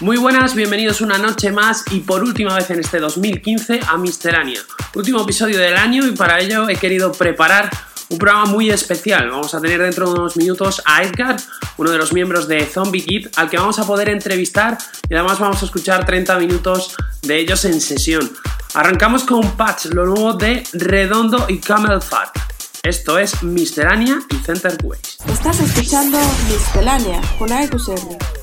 Muy buenas, bienvenidos una noche más y por última vez en este 2015 a Misterania. Último episodio del año y para ello he querido preparar un programa muy especial. Vamos a tener dentro de unos minutos a Edgar, uno de los miembros de Zombie Kid, al que vamos a poder entrevistar y además vamos a escuchar 30 minutos de ellos en sesión. Arrancamos con Patch, lo nuevo de Redondo y Camel Fat. Esto es Misterania y Center Ways. Estás escuchando Miscelánea con AEQCR.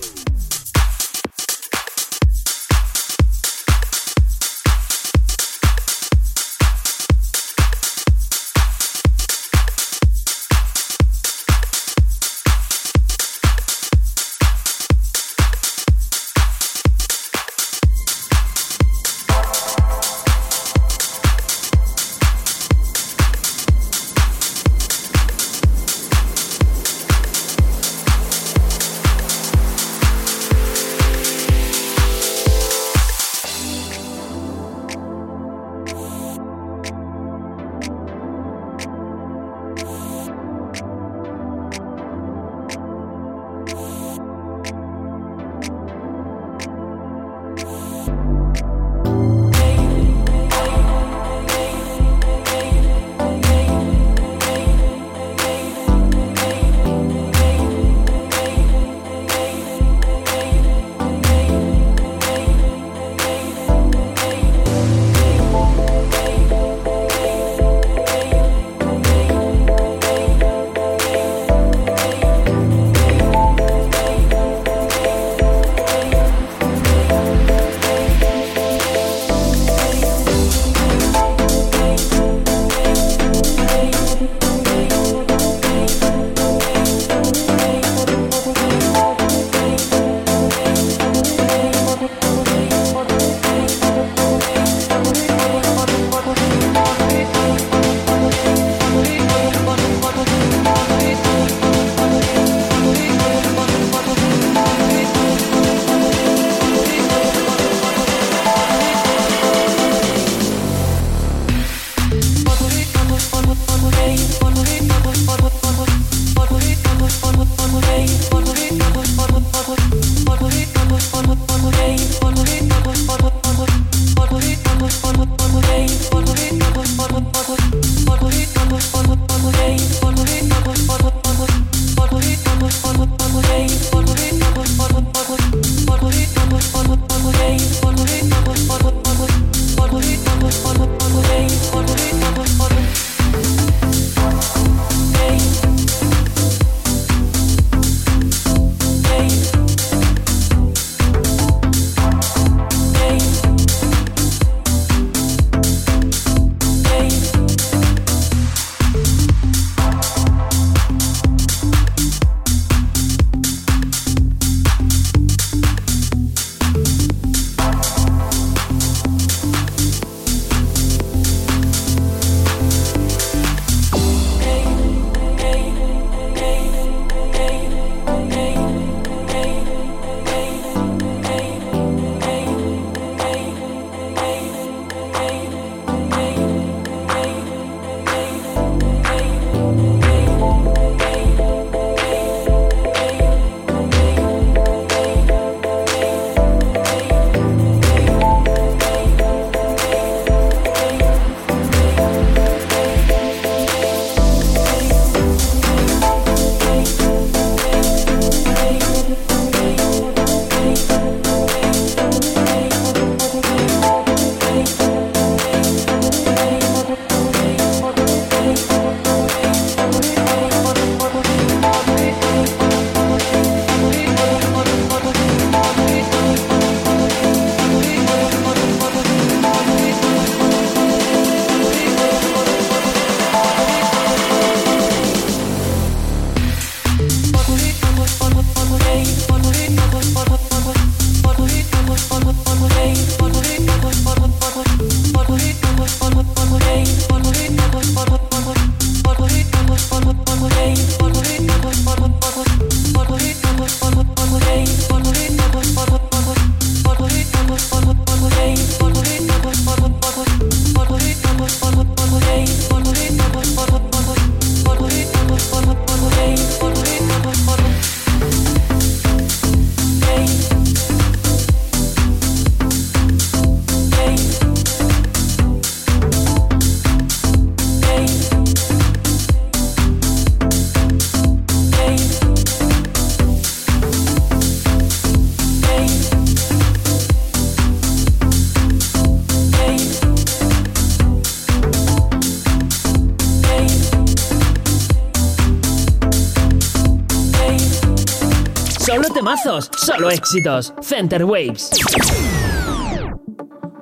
Solo éxitos. Center Waves.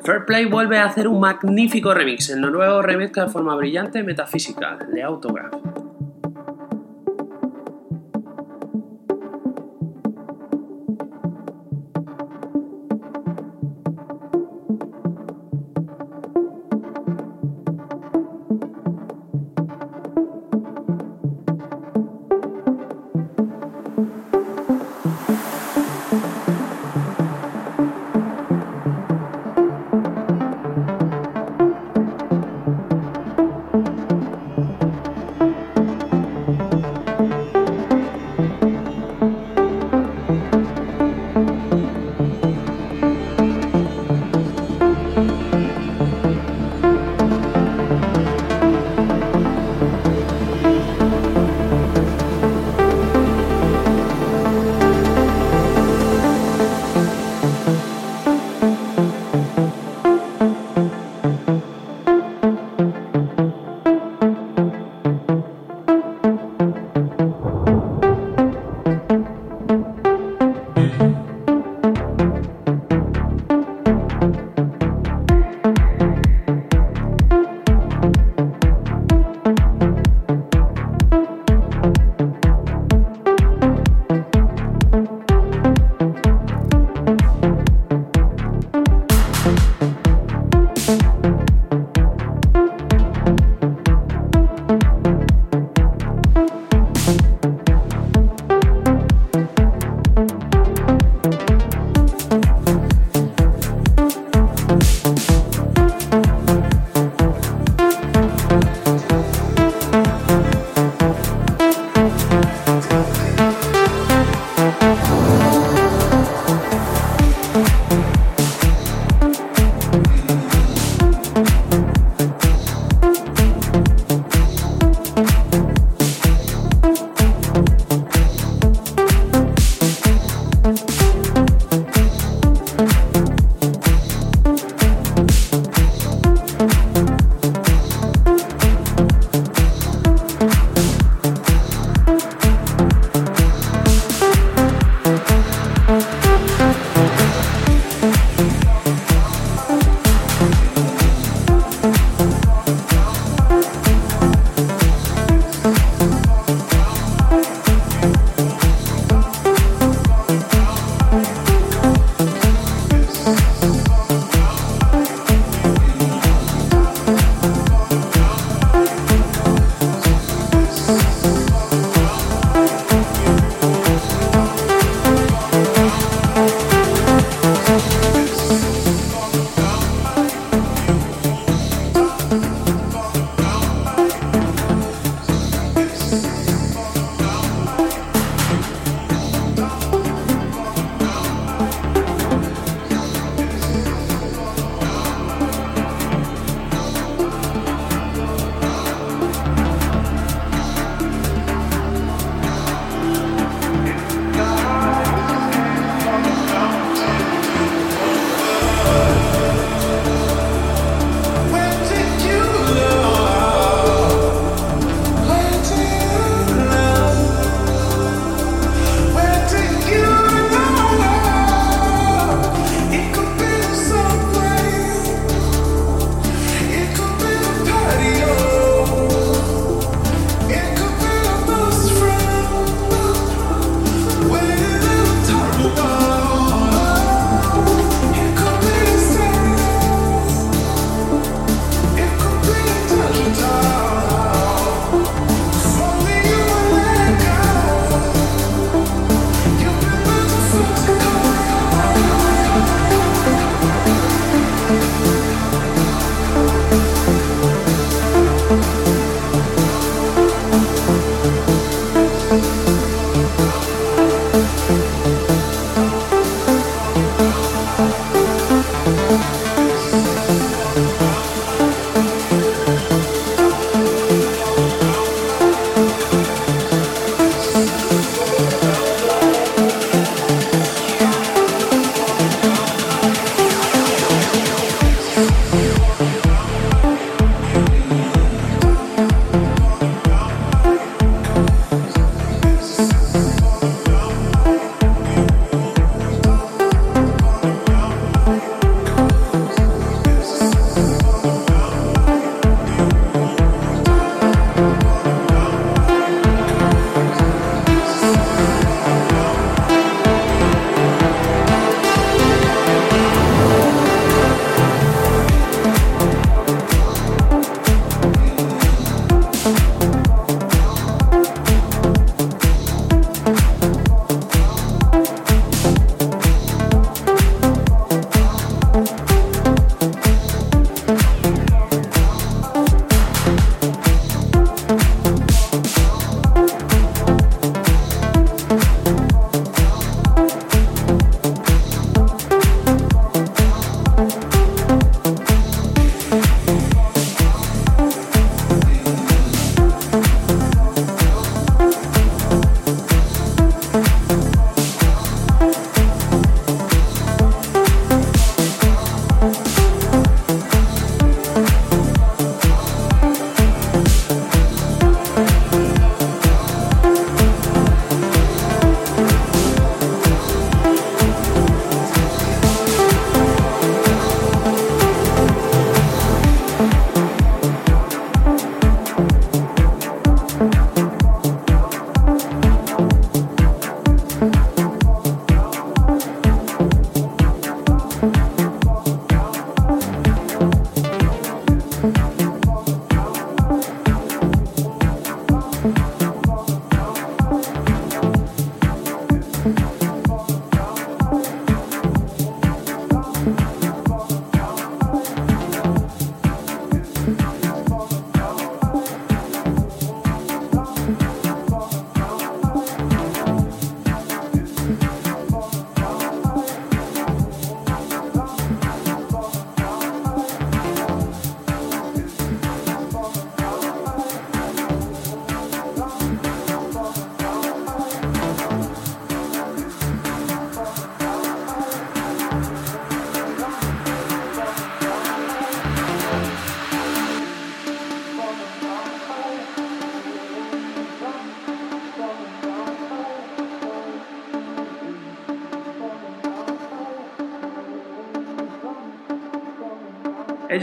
Fairplay vuelve a hacer un magnífico remix. El noruego remezcla de forma brillante Metafísica de Autograph.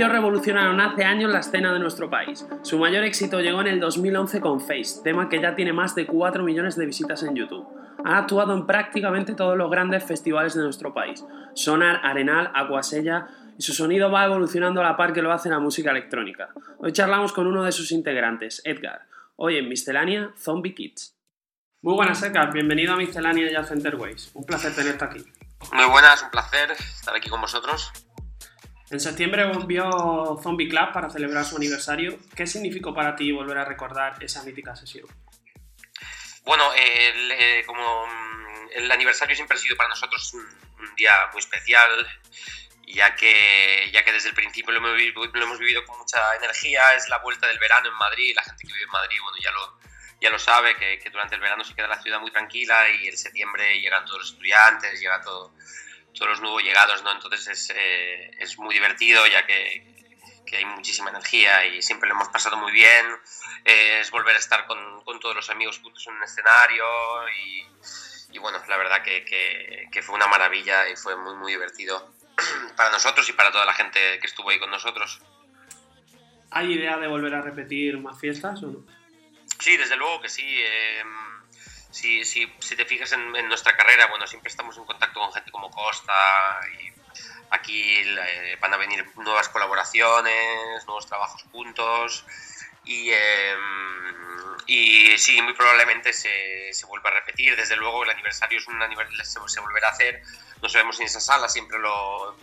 Ellos revolucionaron hace años la escena de nuestro país. Su mayor éxito llegó en el 2011 con Face, tema que ya tiene más de 4 millones de visitas en YouTube. Han actuado en prácticamente todos los grandes festivales de nuestro país. Sonar, Arenal, Aguasella y su sonido va evolucionando a la par que lo hace la música electrónica. Hoy charlamos con uno de sus integrantes, Edgar. Hoy en Miscelánea, Zombie Kids. Muy buenas, Edgar. Bienvenido a Miscelánea y a Centerways. Un placer tenerte aquí. Muy buenas, un placer estar aquí con vosotros. En septiembre volvió Zombie Club para celebrar su aniversario. ¿Qué significó para ti volver a recordar esa mítica sesión? Bueno, eh, como mm, el aniversario siempre ha sido para nosotros un, día muy especial, ya que, ya que desde el principio lo hemos, vivido con mucha energía. Es la vuelta del verano en Madrid. La gente que vive en Madrid, ya lo, ya lo sabe, que, que durante el verano se queda la ciudad muy tranquila y en septiembre llegan todos los estudiantes, llega todo todos los nuevos llegados, ¿no? Entonces es, eh, es muy divertido ya que, que, hay muchísima energía y siempre lo hemos pasado muy bien. Eh, es volver a estar con, con, todos los amigos juntos en un escenario y, y bueno, la verdad que, que, que, fue una maravilla y fue muy, muy divertido para nosotros y para toda la gente que estuvo ahí con nosotros. ¿Hay idea de volver a repetir más fiestas o no? Sí, desde luego que sí. Eh, si, si, si, te fijas en, en, nuestra carrera, bueno, siempre estamos en contacto con gente como Costa y aquí eh, van a venir nuevas colaboraciones, nuevos trabajos juntos y, eh, y sí, muy probablemente se, se, vuelva a repetir. Desde luego el aniversario es un aniversario, se, se volverá a hacer. No sabemos en esa sala siempre lo,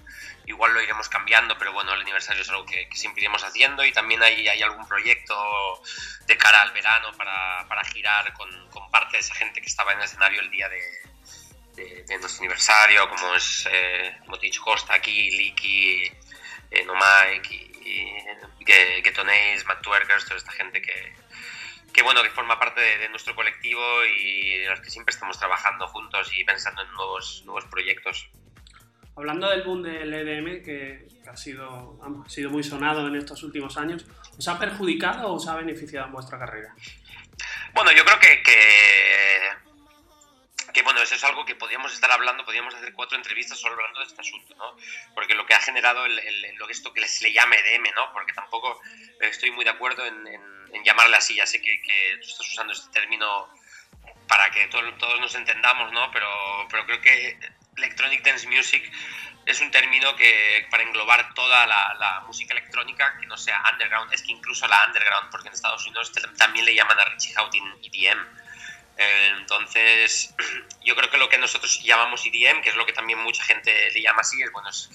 igual lo iremos cambiando, pero bueno, el aniversario es algo que, que siempre iremos haciendo y también hay, hay, algún proyecto de cara al verano para, para girar con, parte de esa gente que estaba en el escenario el día de, nuestro aniversario, como es, eh, como dicho, Costa aquí, Liki, eh, No Mike y, y Getonays, Matt Twerkers, toda esta gente que, que bueno, que forma parte de, de, nuestro colectivo y de los que siempre estamos trabajando juntos y pensando en nuevos, nuevos proyectos. Hablando del boom del EDM, que, que ha, sido, ha sido muy sonado en estos últimos años, ¿os ha perjudicado o os ha beneficiado en vuestra carrera? Bueno, yo creo que, que, que, bueno, eso es algo que podríamos estar hablando, podríamos hacer cuatro entrevistas solo hablando de este asunto, ¿no? Porque lo que ha generado el, el, lo que esto que se le llama EDM, ¿no? Porque tampoco estoy muy de acuerdo en, en, en llamarle así, ya sé que, que, tú estás usando este término para que todo, todos nos entendamos, ¿no? Pero, pero creo que Electronic Dance Music es un término que para englobar toda la, la, música electrónica que no sea underground, es que incluso la underground, porque en Estados Unidos también le llaman a Richie Houghton EDM. Entonces, yo creo que lo que nosotros llamamos EDM, que es lo que también mucha gente le llama así, es bueno, es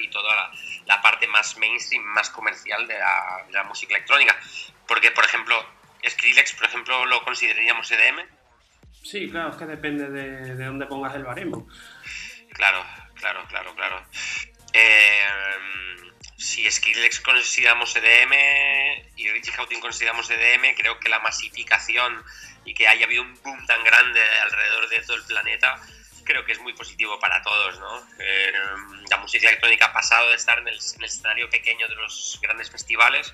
y toda la, la, parte más mainstream, más comercial de la, de la música electrónica. Porque, por ejemplo, Skrillex, por ejemplo, lo consideraríamos EDM. Sí, claro, es que depende de, de dónde pongas el baremo. Claro, claro, claro, claro. Eh, si Skrillex consideramos EDM y Richie Houghton consideramos EDM, creo que la masificación y que haya habido un boom tan grande alrededor de todo el planeta, creo que es muy positivo para todos, ¿no? Eh, la música electrónica ha pasado de estar en el, en el, escenario pequeño de los grandes festivales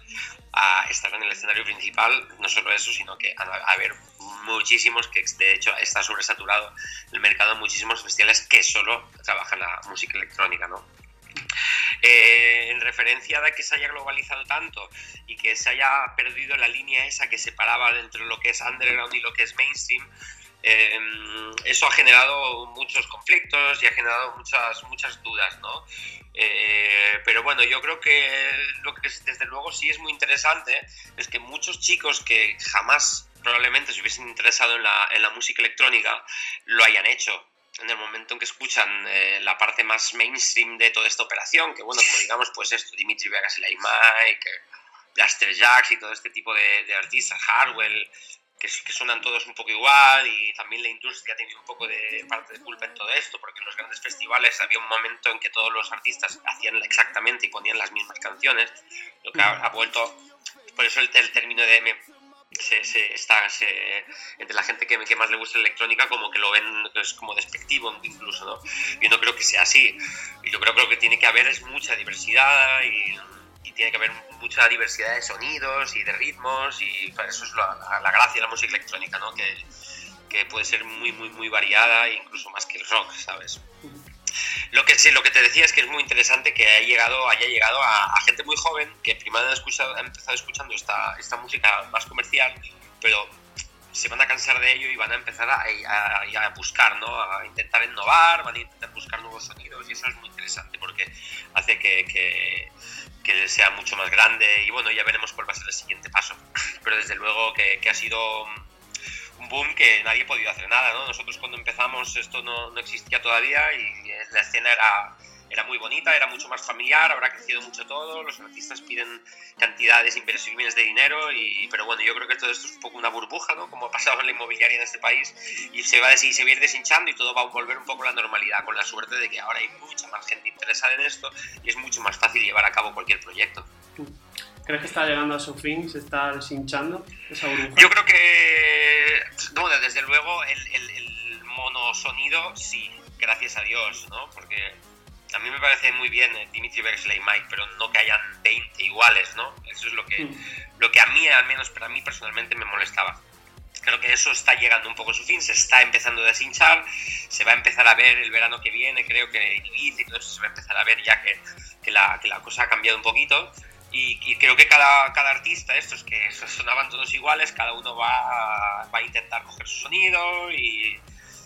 a estar en el escenario principal, no solo eso, sino que a, a haber muchísimos, que de hecho está sobresaturado el mercado, muchísimos festivales que solo trabajan la música electrónica, ¿no? Eh, en referencia a que se haya globalizado tanto y que se haya perdido la línea esa que separaba entre lo que es underground y lo que es mainstream, em, eso ha generado muchos conflictos y ha generado muchas, muchas dudas, ¿no? Eh, pero bueno, yo creo que lo que desde luego sí es muy interesante es que muchos chicos que jamás probablemente se hubiesen interesado en la, en la música electrónica lo hayan hecho en el momento en que escuchan eh, la parte más mainstream de toda esta operación, que bueno, como digamos, pues esto, Dimitri Vegas y Mike, Blaster Jacks y todo este tipo de, de artistas, Hardwell, que, que, suenan todos un poco igual y también la industria ha tenido un poco de parte de culpa en todo esto, porque en los grandes festivales había un momento en que todos los artistas hacían exactamente y ponían las mismas canciones, lo que ha, vuelto, por eso el, el término de se, se, está entre la gente que, que, más le gusta la electrónica como que lo ven es como despectivo incluso no yo no creo que sea así. Yo creo, creo que tiene que haber es mucha diversidad y, y, tiene que haber mucha diversidad de sonidos y de ritmos y eso es la, gracia de la música electrónica no que, que puede ser muy muy muy variada incluso más que el rock sabes lo que, sí, lo que te decía es que es muy interesante que haya llegado, haya llegado a, gente muy joven que primero ha, escuchado, ha empezado escuchando esta, esta música más comercial, pero se van a cansar de ello y van a empezar a, a, buscar, ¿no? a intentar innovar, van a intentar buscar nuevos sonidos y eso es muy interesante porque hace que, que, que, sea mucho más grande y bueno, ya veremos cuál va a ser el siguiente paso. Pero desde luego que, que ha sido un boom que nadie podido hacer nada, ¿no? Nosotros cuando empezamos esto no, no existía todavía y la escena era, era muy bonita, era mucho más familiar, habrá crecido mucho todo, los artistas piden cantidades impresionantes de dinero, y, pero bueno, yo creo que todo esto es un poco una burbuja, ¿no? Como ha pasado en la inmobiliaria en este país, y se va, a, se va a ir deshinchando y todo va a volver un poco a la normalidad, con la suerte de que ahora hay mucha más gente interesada en esto y es mucho más fácil llevar a cabo cualquier proyecto. ¿Crees que está llegando a su fin? ¿Se está deshinchando esa burbuja? Yo creo que, bueno, desde luego el, el, el monosonido sí, gracias a Dios, ¿no? Porque a mí me parece muy bien eh, Dimitri Bexley y Mike, pero no que hayan 20 iguales, ¿no? Eso es lo que, mm. lo que a mí, al menos para mí personalmente, me molestaba. Creo que eso está llegando un poco a su fin, se está empezando a deshinchar, se va a empezar a ver el verano que viene, creo que Ibiza y todo eso se va a empezar a ver ya que, que, la, que la cosa ha cambiado un poquito y, creo que cada, cada, artista, estos que sonaban todos iguales, cada uno va, va a intentar coger su sonido y,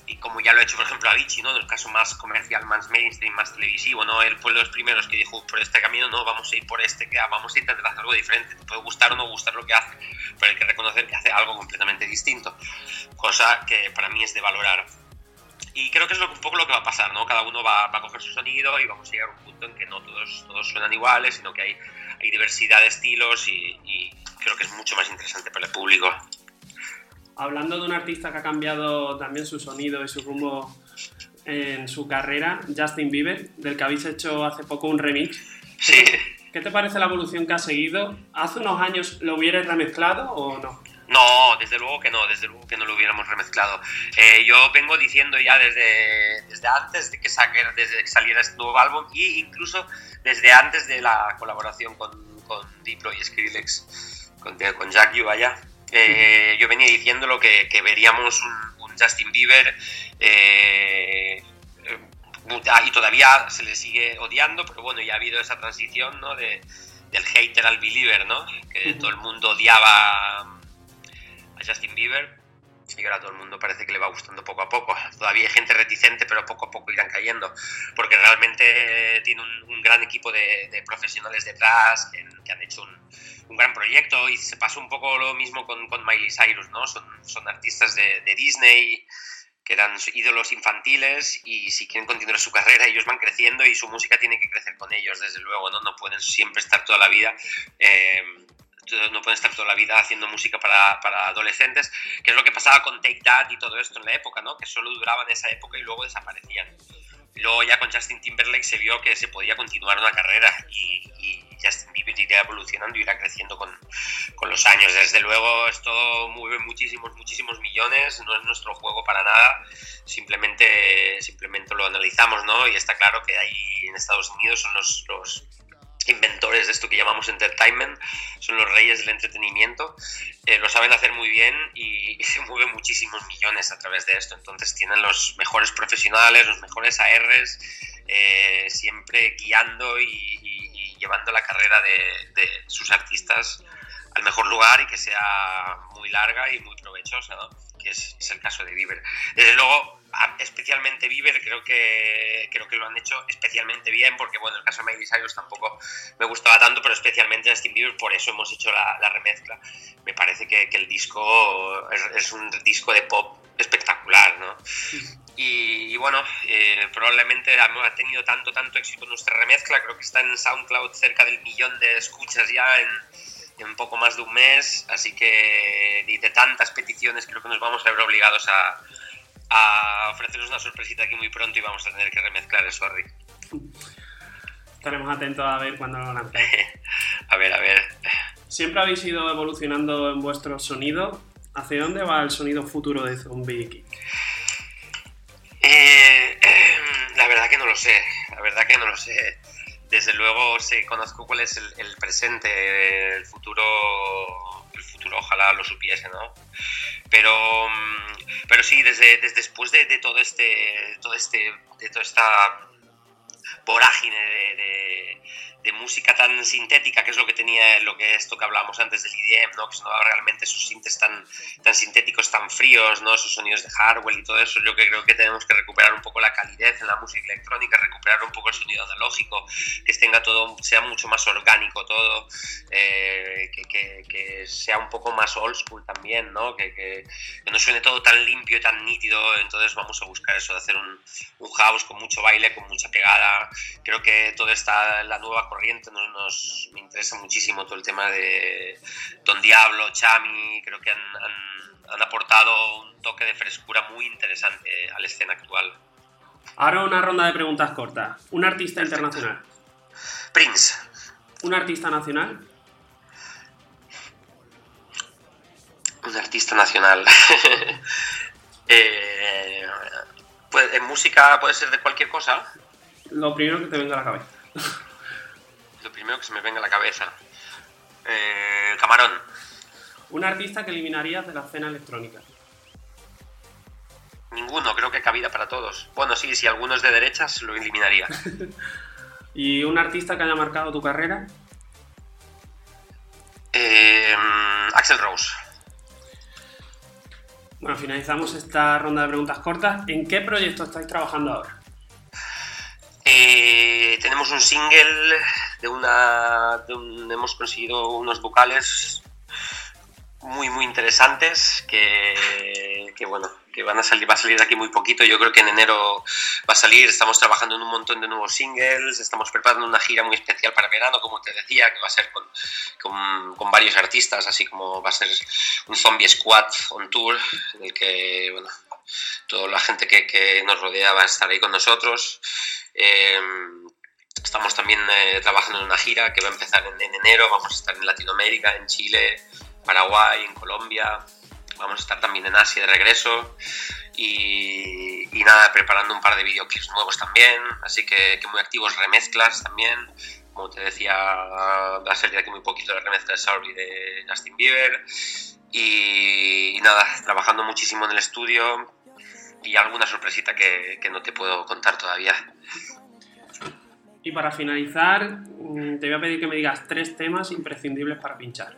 y, como ya lo ha hecho, por ejemplo, Avicii, ¿no? En el caso más comercial, más mainstream, más televisivo, ¿no? Él fue de los primeros que dijo, por este camino no, vamos a ir por este, que vamos a intentar hacer algo diferente. Te puede gustar o no gustar lo que hace, pero hay que reconocer que hace algo completamente distinto, cosa que para mí es de valorar. Y creo que es un poco lo que va a pasar, ¿no? Cada uno va, va, a coger su sonido y vamos a llegar a un punto en que no todos, todos suenan iguales, sino que hay hay diversidad de estilos y, creo que es mucho más interesante para el público. Hablando de un artista que ha cambiado también su sonido y su rumbo en su carrera, Justin Bieber, del que habéis hecho hace poco un remix. Sí. ¿Qué te parece la evolución que ha seguido? ¿Hace unos años lo hubieras remezclado o no? No, desde luego que no, desde luego que no lo hubiéramos remezclado. Eh, yo vengo diciendo ya desde, desde antes de que, desde que saliera este nuevo álbum e incluso desde antes de la colaboración con, con Diplo y Skrillex, con, con Jack Yu allá. Eh, yo venía diciendo lo que, que veríamos un, Justin Bieber eh, y todavía se le sigue odiando, pero bueno, ya ha habido esa transición ¿no? de, del hater al believer, ¿no? que todo el mundo odiaba a Justin Bieber y ahora todo el mundo parece que le va gustando poco a poco. Todavía hay gente reticente, pero poco a poco irán cayendo, porque realmente tiene un, gran equipo de, profesionales detrás que, han hecho un, un, gran proyecto y se pasó un poco lo mismo con, con Miley Cyrus, ¿no? Son, son artistas de, de Disney que eran ídolos infantiles y si quieren continuar su carrera ellos van creciendo y su música tiene que crecer con ellos, desde luego, ¿no? No pueden siempre estar toda la vida eh, no pueden estar toda la vida haciendo música para, para, adolescentes, que es lo que pasaba con Take That y todo esto en la época, ¿no? que solo duraban esa época y luego desaparecían. Luego ya con Justin Timberlake se vio que se podía continuar una carrera y, y Justin Bieber irá evolucionando irá creciendo con, con, los años. Desde luego esto mueve muchísimos, muchísimos millones, no es nuestro juego para nada, simplemente, simplemente lo analizamos ¿no? y está claro que ahí en Estados Unidos son los, los inventores de esto que llamamos entertainment, son los reyes del entretenimiento, eh, lo saben hacer muy bien y, se mueven muchísimos millones a través de esto, entonces tienen los mejores profesionales, los mejores ARs, eh, siempre guiando y, llevando la carrera de, sus artistas al mejor lugar y que sea muy larga y muy provechosa, ¿no? que es, es el caso de Bieber. Desde luego, especialmente Bieber creo que creo que lo han hecho especialmente bien porque bueno el caso de Miley Cyrus tampoco me gustaba tanto pero especialmente Justin Bieber por eso hemos hecho la, la remezcla me parece que, el disco es, un disco de pop espectacular ¿no? y, y, bueno eh, probablemente ha tenido tanto tanto éxito nuestra remezcla creo que está en SoundCloud cerca del millón de escuchas ya en en poco más de un mes, así que de tantas peticiones creo que nos vamos a ver obligados a, a ofreceros una sorpresita aquí muy pronto y vamos a tener que remezclar eso, Rick. Estaremos atentos a ver cuándo lo lancéis. a ver, a ver. Siempre habéis ido evolucionando en vuestro sonido. ¿Hacia dónde va el sonido futuro de Zombie King? Eh, la verdad que no lo sé. La verdad que no lo sé. Desde luego sé, conozco cuál es el, el presente, el futuro ojalá lo supiese, ¿no? Pero, pero sí, desde, después de, todo este, todo este, de toda esta vorágine de, de, música tan sintética, que es lo que tenía, lo que esto que hablábamos antes del IDM, ¿no? que sonaba realmente esos sintes tan, tan sintéticos, tan fríos, ¿no? esos sonidos de hardware y todo eso, yo que creo que tenemos que recuperar un poco la calidez en la música electrónica, recuperar un poco el sonido analógico, que tenga todo, sea mucho más orgánico todo, eh, que, que, que, sea un poco más old school también, ¿no? Que, que, no suene todo tan limpio tan nítido, entonces vamos a buscar eso, de hacer un, un house con mucho baile, con mucha pegada, creo que toda esta, la nueva corriente nos, nos, me interesa muchísimo todo el tema de Don Diablo, Chami, creo que han, han, han, aportado un toque de frescura muy interesante a la escena actual. Ahora una ronda de preguntas cortas. ¿Un artista Perfecto. internacional? Prince. ¿Un artista nacional? Un artista nacional. eh, pues, ¿En música puede ser de cualquier cosa? Lo primero que te venga a la cabeza. Lo primero que se me venga a la cabeza. Eh, camarón. Un artista que eliminarías de la escena electrónica. Ninguno, creo que cabida para todos. Bueno, sí, si alguno es de derechas, lo eliminaría. ¿Y un artista que haya marcado tu carrera? Eh, Axel Rose. Bueno, finalizamos esta ronda de preguntas cortas. ¿En qué proyecto estáis trabajando ahora? Eh, tenemos un single de una. Hemos conseguido unos vocales muy, muy interesantes que, bueno, que van a salir, va a salir de aquí muy poquito. Yo creo que en enero va a salir. Estamos trabajando en un montón de nuevos singles. Estamos preparando una gira muy especial para verano, como te decía, que va a ser con, varios artistas, así como va a ser un Zombie Squad on tour, en el que, bueno, toda la gente que nos rodea va a estar ahí con nosotros. Eh, estamos también eh, trabajando en una gira que va a empezar en, en, enero. Vamos a estar en Latinoamérica, en Chile, Paraguay, en Colombia. Vamos a estar también en Asia de regreso. Y, y nada, preparando un par de videoclips nuevos también. Así que, que, muy activos, remezclas también. Como te decía, va a salir aquí muy poquito la remezcla de Sorry de Justin Bieber. Y, y nada, trabajando muchísimo en el estudio, y alguna sorpresita que, que, no te puedo contar todavía. Y para finalizar, te voy a pedir que me digas tres temas imprescindibles para pinchar.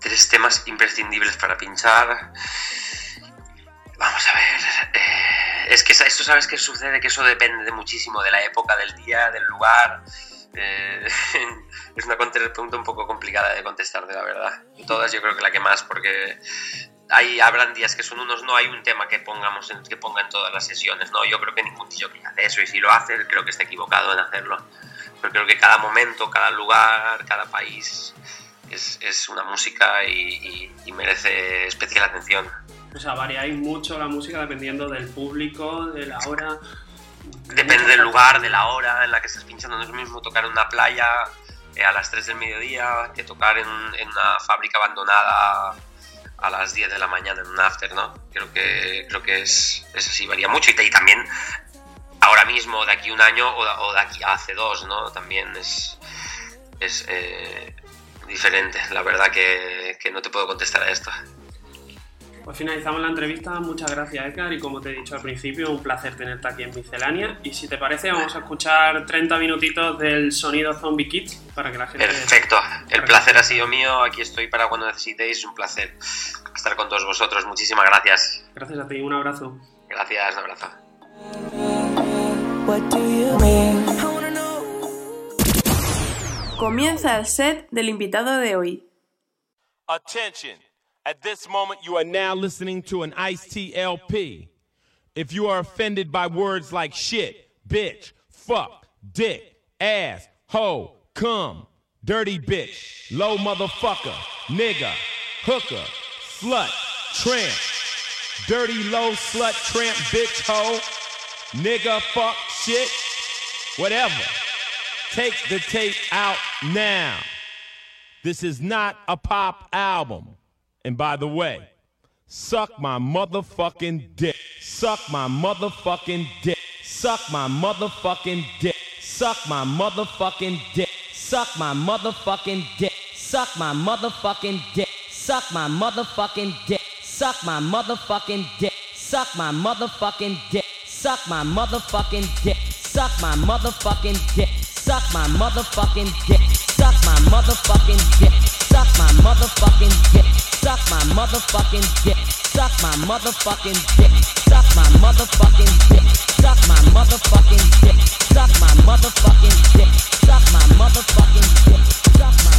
Tres temas imprescindibles para pinchar. Vamos a ver. Eh, es que esto sabes que sucede, que eso depende de muchísimo de la época, del día, del lugar. Eh, es una pregunta un poco complicada de contestar, de la verdad. Todas yo creo que la que más, porque hay, habrán días que son unos, no hay un tema que pongamos en, que ponga en todas las sesiones, ¿no? Yo creo que ningún tío que hace eso y si lo hace, creo que está equivocado en hacerlo. Pero creo que cada momento, cada lugar, cada país es, es una música y, y, y, merece especial atención. O sea, variáis mucho la música dependiendo del público, de la hora. Depende del lugar, de la hora en la que estés pinchando. No es lo mismo tocar en una playa eh, a las 3 del mediodía que tocar en, en, una fábrica abandonada a las 10 de la mañana en un after, ¿no? Creo que, creo que es, es así, varía mucho. Y, también ahora mismo, de aquí un año o de, aquí hace dos, ¿no? También es, es eh, diferente. La verdad que, que no te puedo contestar a esto. Pues finalizamos la entrevista. Muchas gracias, Edgar. Y como te he dicho al principio, un placer tenerte aquí en Miscelánea. Y si te parece, vamos a escuchar 30 minutitos del sonido Zombie Kids para que la gente. Perfecto. El placer ha sido mío. Aquí estoy para cuando necesitéis. Un placer estar con todos vosotros. Muchísimas gracias. Gracias a ti. Un abrazo. Gracias. Un abrazo. Comienza el set del invitado de hoy. Attention. At this moment, you are now listening to an Ice T LP. If you are offended by words like shit, bitch, fuck, dick, ass, hoe, cum, dirty bitch, low motherfucker, nigga, hooker, slut, tramp, dirty low slut, tramp, bitch, hoe, nigga, fuck, shit, whatever. Take the tape out now. This is not a pop album. And by the way, suck my motherfucking dick. Suck my motherfucking dick. Suck my motherfucking dick. Suck my motherfucking dick. Suck my motherfucking dick. Suck my motherfucking dick. Suck my motherfucking dick. Suck my motherfucking dick. Suck my motherfucking dick. Suck my motherfucking dick. Suck my motherfucking dick. Suck my motherfucking dick. Suck my motherfucking dick. Suck my motherfucking dick. Suck my motherfucking dick. Suck my motherfucking dick. Suck my motherfucking dick. Suck my motherfucking dick. Suck my motherfucking dick. Suck my motherfucking dick. Suck my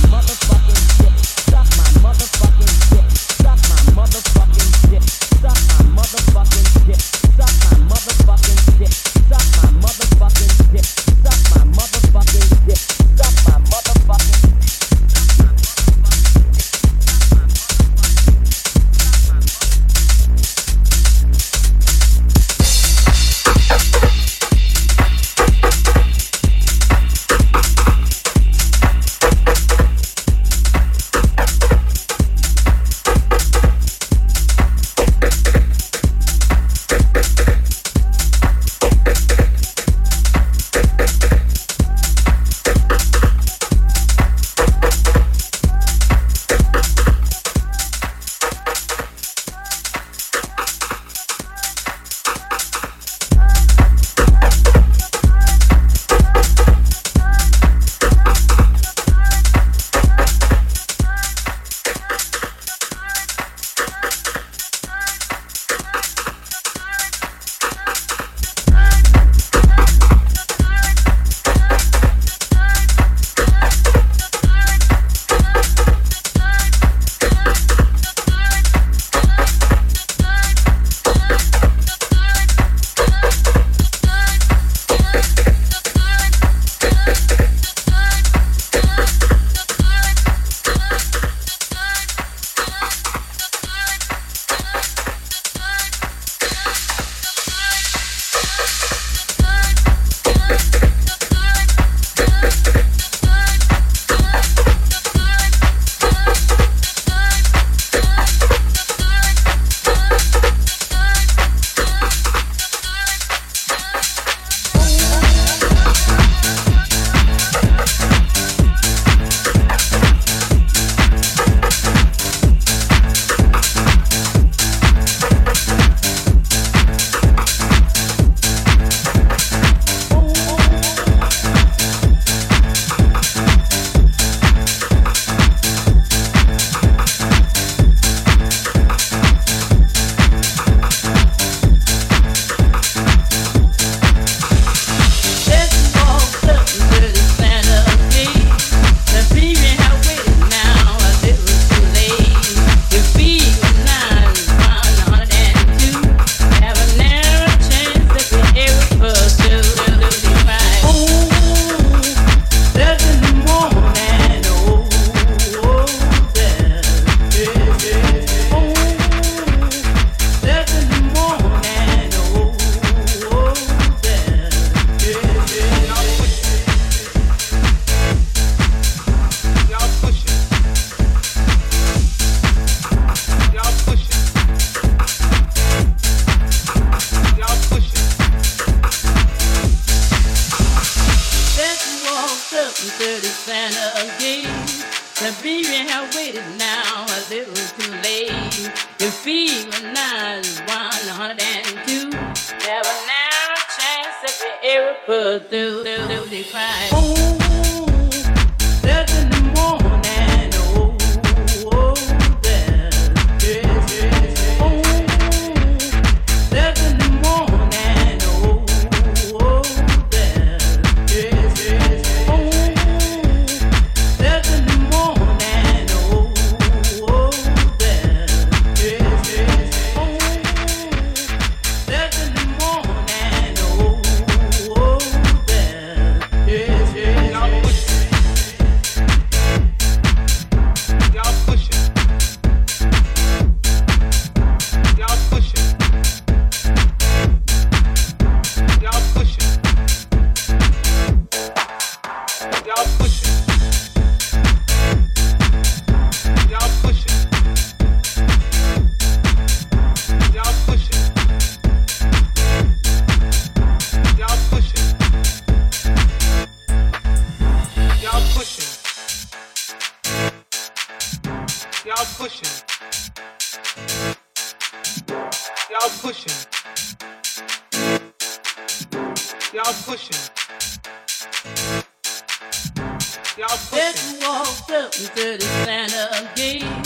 pushing. Y'all pushing. Y'all pushing. Y'all pushing. Just walked up to the Santa game.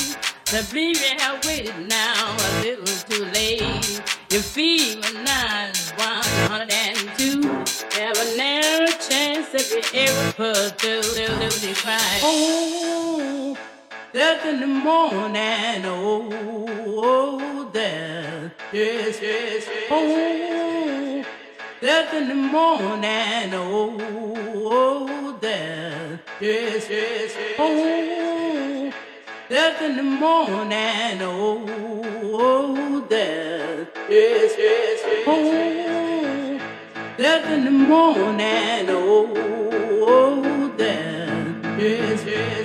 The baby had waited now a little too late. Your feet were nine, 102. Have a narrow chance if you ever put through, through, through, through, cry. Oh. There's in the morning, oh, oh there, yes, yes, yes, oh, there's in the morning, oh, oh there, yes, yes, yes, oh, there's in the morning, oh, oh there, yes, yes, yes, oh, there's in the morning, oh, oh there, yes, yes.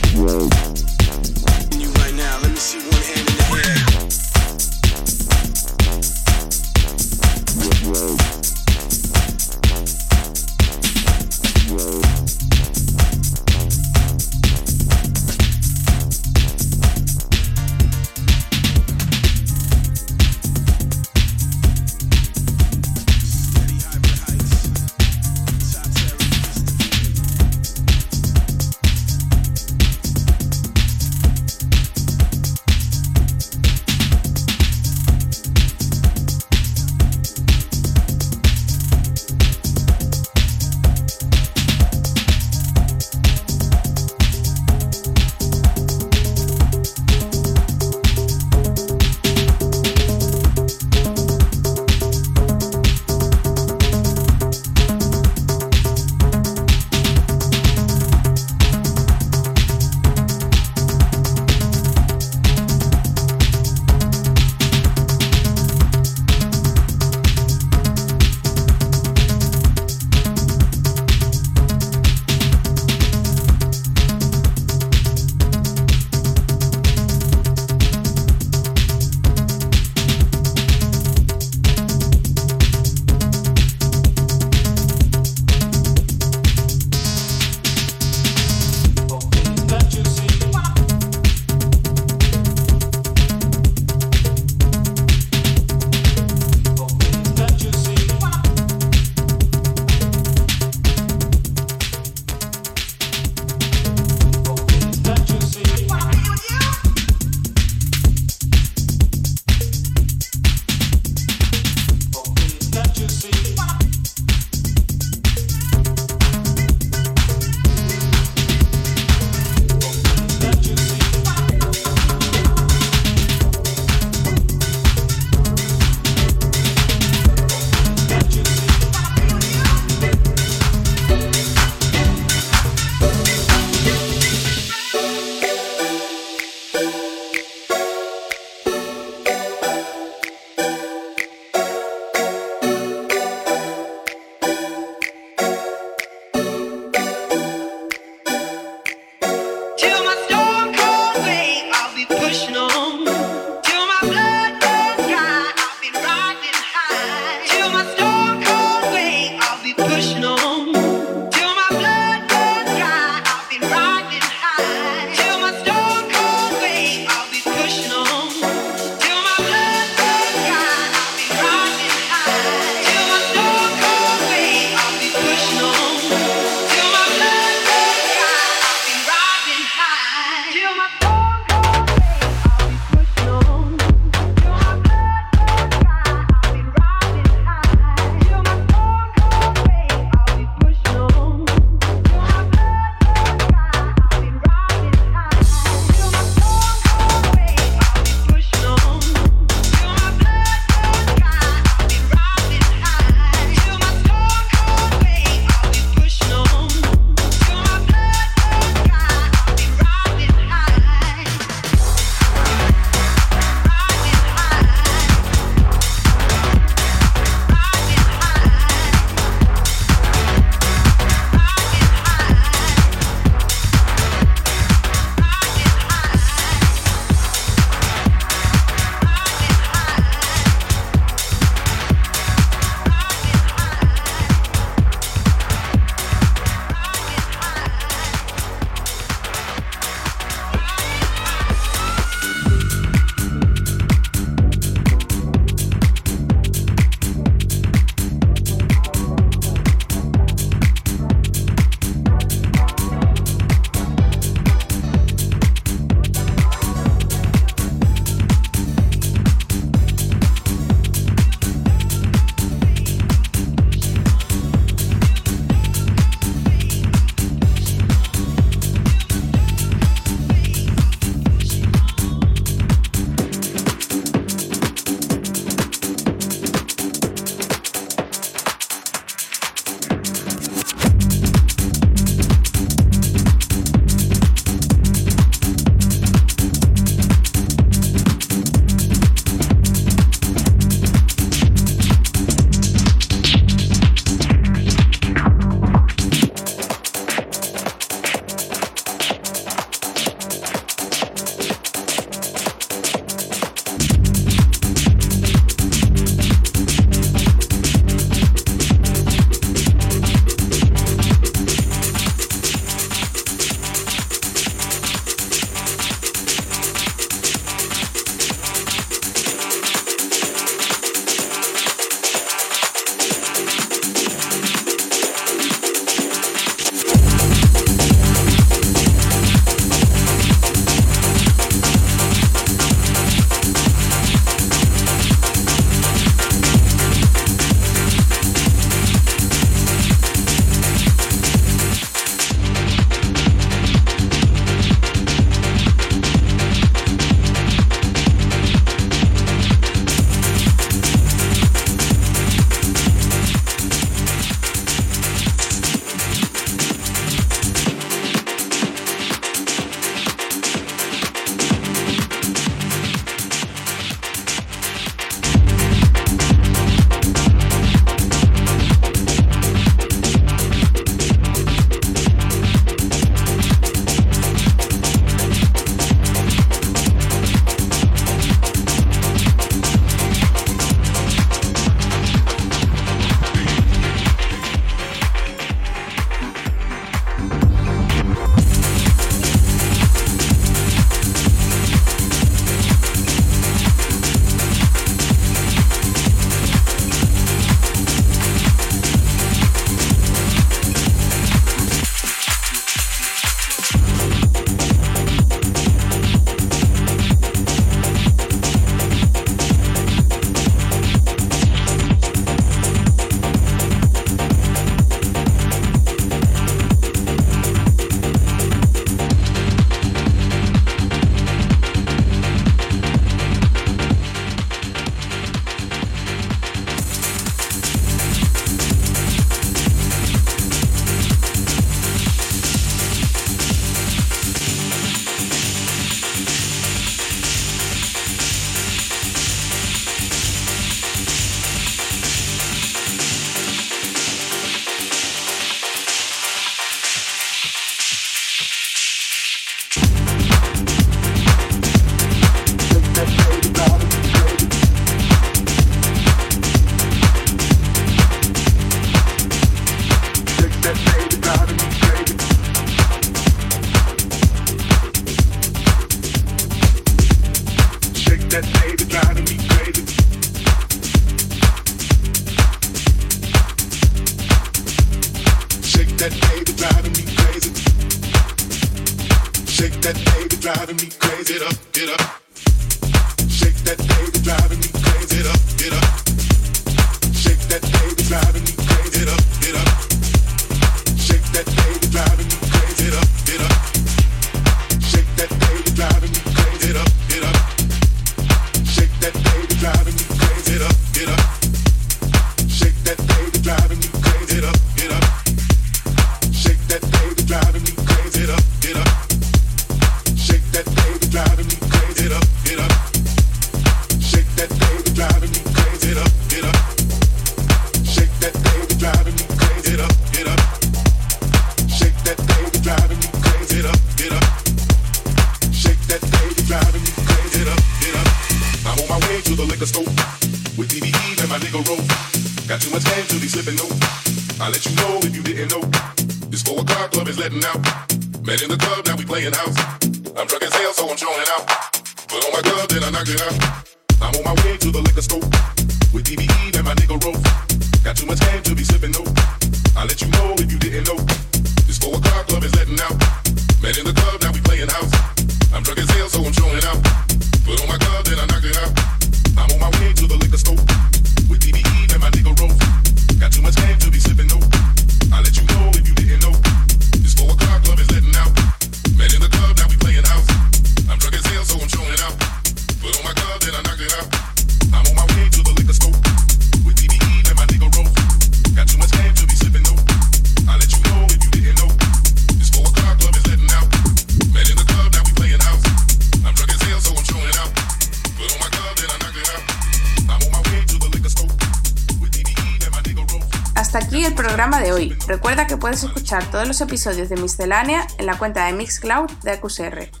Escuchar todos los episodios de Miscelánea en la cuenta de Mixcloud de AQSR.